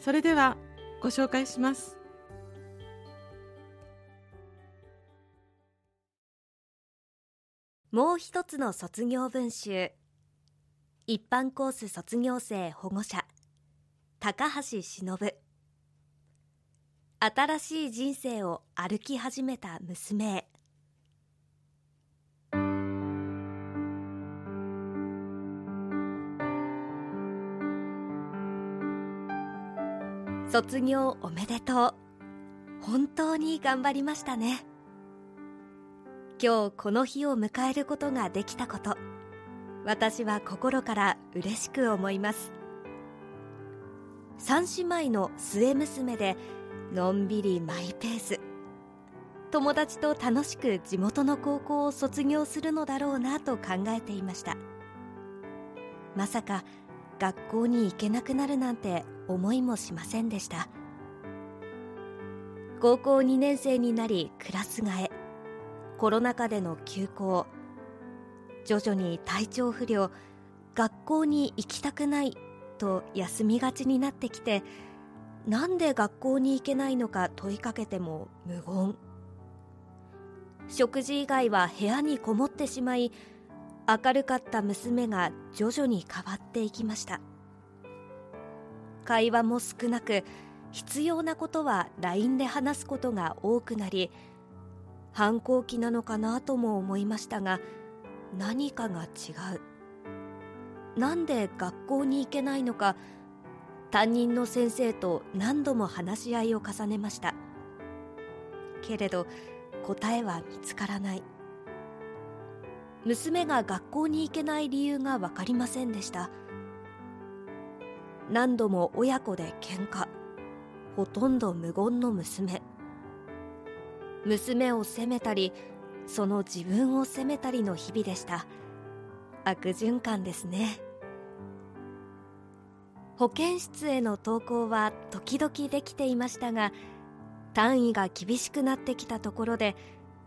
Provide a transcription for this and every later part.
それではご紹介します。もう一つの卒業文集。一般コース卒業生保護者。高橋忍。新しい人生を歩き始めた娘。へ卒業おめでとう。本当に頑張りましたね。今日この日を迎えることができたこと。私は心から嬉しく思います。三姉妹の末娘でのんびりマイペース。友達と楽しく地元の高校を卒業するのだろうなと考えていました。まさか学校に行けなくなるなんて思いもしませんでした。高校2年生になりクラス替え。コロナ禍での休校。徐々に体調不良。学校に行きたくないと休みがちになってきてなんで学校に行けないのか問いかけても無言。食事以外は部屋にこもってしまい明るかった娘が徐々に変わっていきました。会話も少なく必要なことは LINE で話すことが多くなり反抗期なのかなとも思いましたが何かが違う。なんで学校に行けないのか担任の先生と何度も話し合いを重ねました。けれど答えは見つからない。娘が学校に行けない理由が分かりませんでした。何度も親子で喧嘩ほとんど無言の娘。娘を責めたりその自分を責めたりの日々でした。悪循環ですね。保健室への登校は時々できていましたが単位が厳しくなってきたところで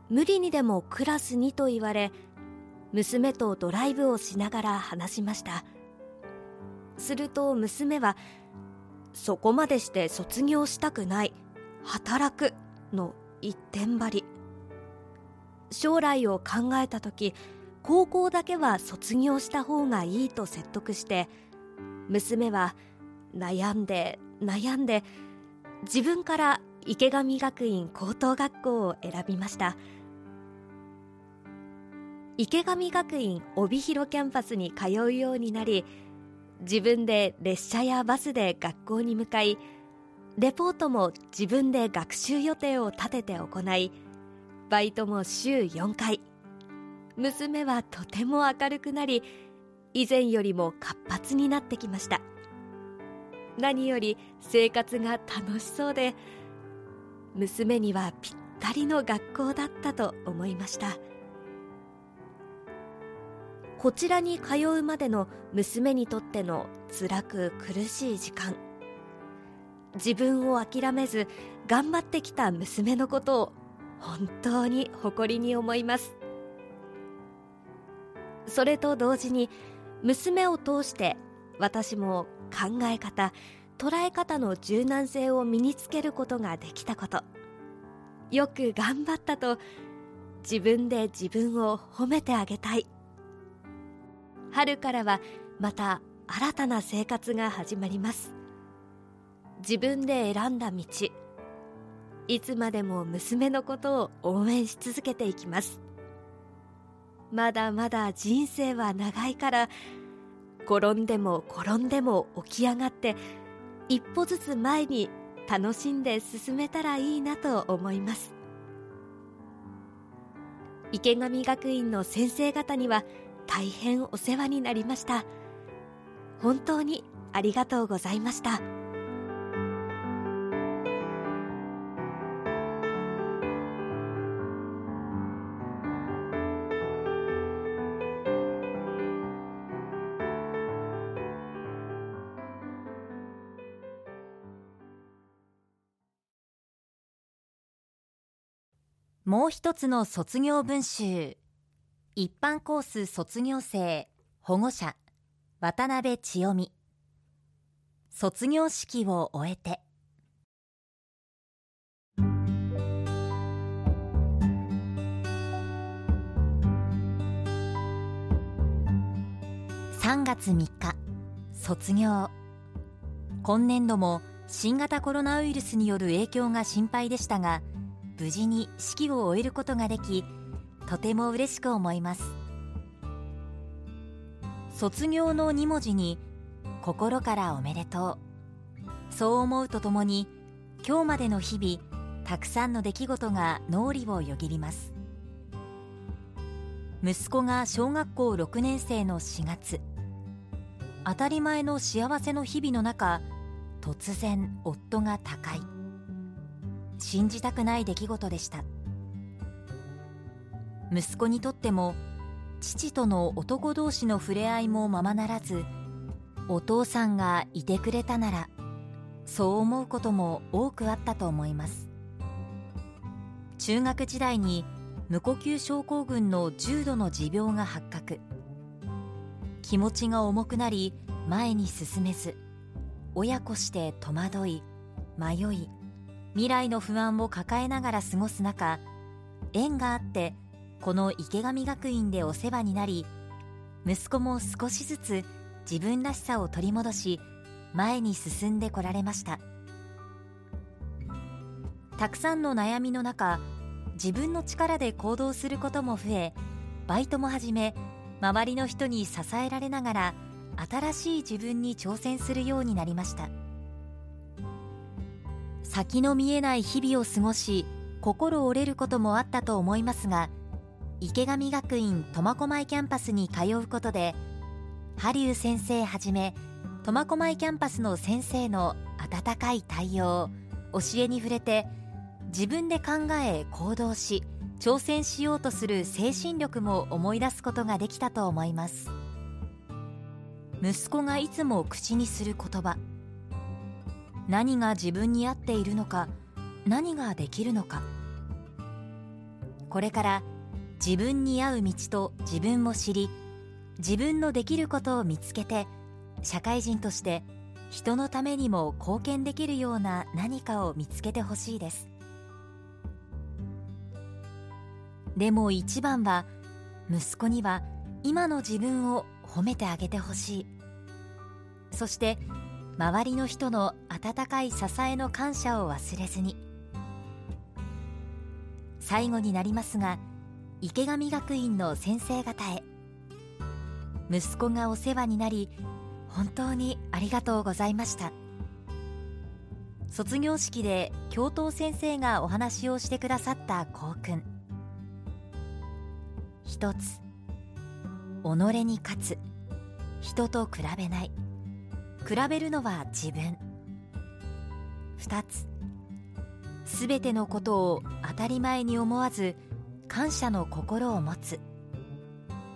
無理にでもクラスにと言われ娘とドライブをしながら話しました。すると娘はそこまでして卒業したくない。働くの一点張り。将来を考えた時高校だけは卒業した方がいいと説得して娘は悩んで悩んで自分から池上学院高等学校を選びました。池上学院帯広キャンパスに通うようになり自分で列車やバスで学校に向かいレポートも自分で学習予定を立てて行いバイトも週4回。娘はとても明るくなり以前よりも活発になってきました。何より生活が楽しそうで娘にはぴったりの学校だったと思いました。こちらに通うまでの娘にとっての辛く苦しい時間。自分を諦めず頑張ってきた娘のことを本当に誇りに思います。それと同時に娘を通して私も考え方捉え方の柔軟性を身につけることができたこと。よく頑張ったと自分で自分を褒めてあげたい。春からはまた新たな生活が始まります。自分で選んだ道いつまでも娘のことを応援し続けていきます。まだまだ人生は長いから転んでも転んでも起き上がって一歩ずつ前に楽しんで進めたらいいなと思います。池上学院の先生方には大変お世話になりました。本当にありがとうございました。もう一つの卒業文集。一般コース卒業生保護者渡辺千代美。卒業式を終えて。3月3日卒業。今年度も新型コロナウイルスによる影響が心配でしたが無事に式を終えることができとても嬉しく思います。卒業の2文字に心からおめでとう。そう思うとともに今日までの日々たくさんの出来事が脳裏をよぎります。息子が小学校6年生の4月。当たり前の幸せの日々の中突然夫が他界。信じたくない出来事でした。息子にとっても父との男同士の触れ合いもままならずお父さんがいてくれたならそう思うことも多くあったと思います。中学時代に無呼吸症候群の重度の持病が発覚。気持ちが重くなり前に進めず親子して戸惑い迷い未来の不安を抱えながら過ごす中縁があってこの池上学院でお世話になり息子も少しずつ自分らしさを取り戻し前に進んでこられました。たくさんの悩みの中自分の力で行動することも増えバイトも始め周りの人に支えられながら新しい自分に挑戦するようになりました。先の見えない日々を過ごし心折れることもあったと思いますが池上学院苫小牧キャンパスに通うことで羽生先生はじめ苫小牧キャンパスの先生の温かい対応教えに触れて自分で考え行動し挑戦しようとする精神力も思い出すことができたと思います。息子がいつも口にする言葉何が自分に合っているのか何ができるのか。これから自分に合う道と自分を知り自分のできることを見つけて社会人として人のためにも貢献できるような何かを見つけてほしいです。でも一番は息子には今の自分を褒めてあげてほしい。そして周りの人の温かい支えの感謝を忘れずに。最後になりますが池上学院の先生方へ。息子がお世話になり本当にありがとうございました。卒業式で教頭先生がお話をしてくださった校訓一つ己に勝つ。人と比べない。比べるのは自分。二つすべてのことを当たり前に思わず感謝の心を持つ。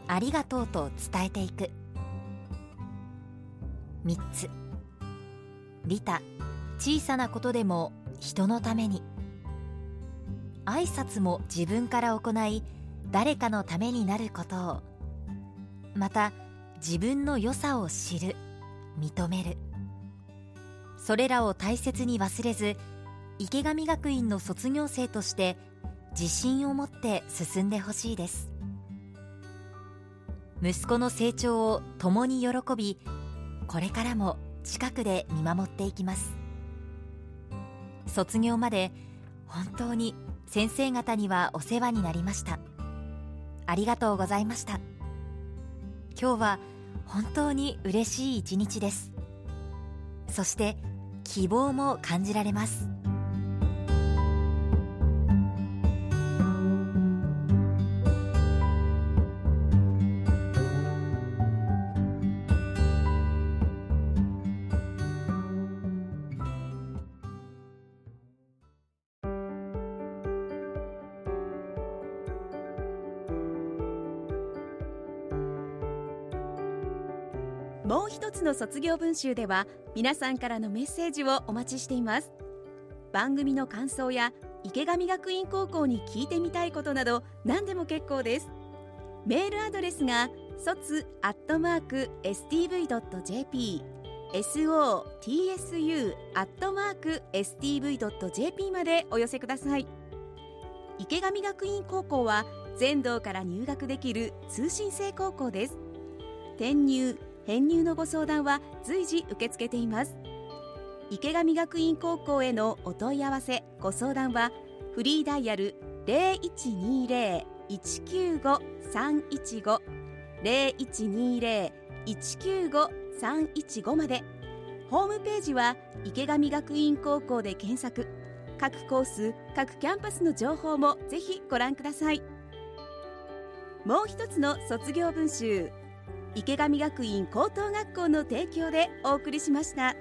ありがとうと伝えていく。3つ。利他。小さなことでも人のために。挨拶も自分から行い誰かのためになることを。また自分の良さを知る。認める。それらを大切に忘れず池上学院の卒業生として自信を持って進んでほしいです。息子の成長を共に喜びこれからも近くで見守っていきます。卒業まで本当に先生方にはお世話になりました。ありがとうございました。今日は本当に嬉しい一日です。そして希望も感じられます。もう一つの卒業文集では皆さんからのメッセージをお待ちしています。番組の感想や池上学院高校に聞いてみたいことなど何でも結構です。メールアドレスが卒アットマーク stv.jp sotsu アットマーク stv.jp までお寄せください。池上学院高校は全道から入学できる通信制高校です。転入編入のご相談は随時受け付けています。池上学院高校へのお問い合わせご相談はフリーダイヤル0120-195-315 0120-195-315まで。ホームページは池上学院高校で検索各コース各キャンパスの情報もぜひご覧ください。もう一つの卒業文集池上学院高等学校の提供でお送りしました。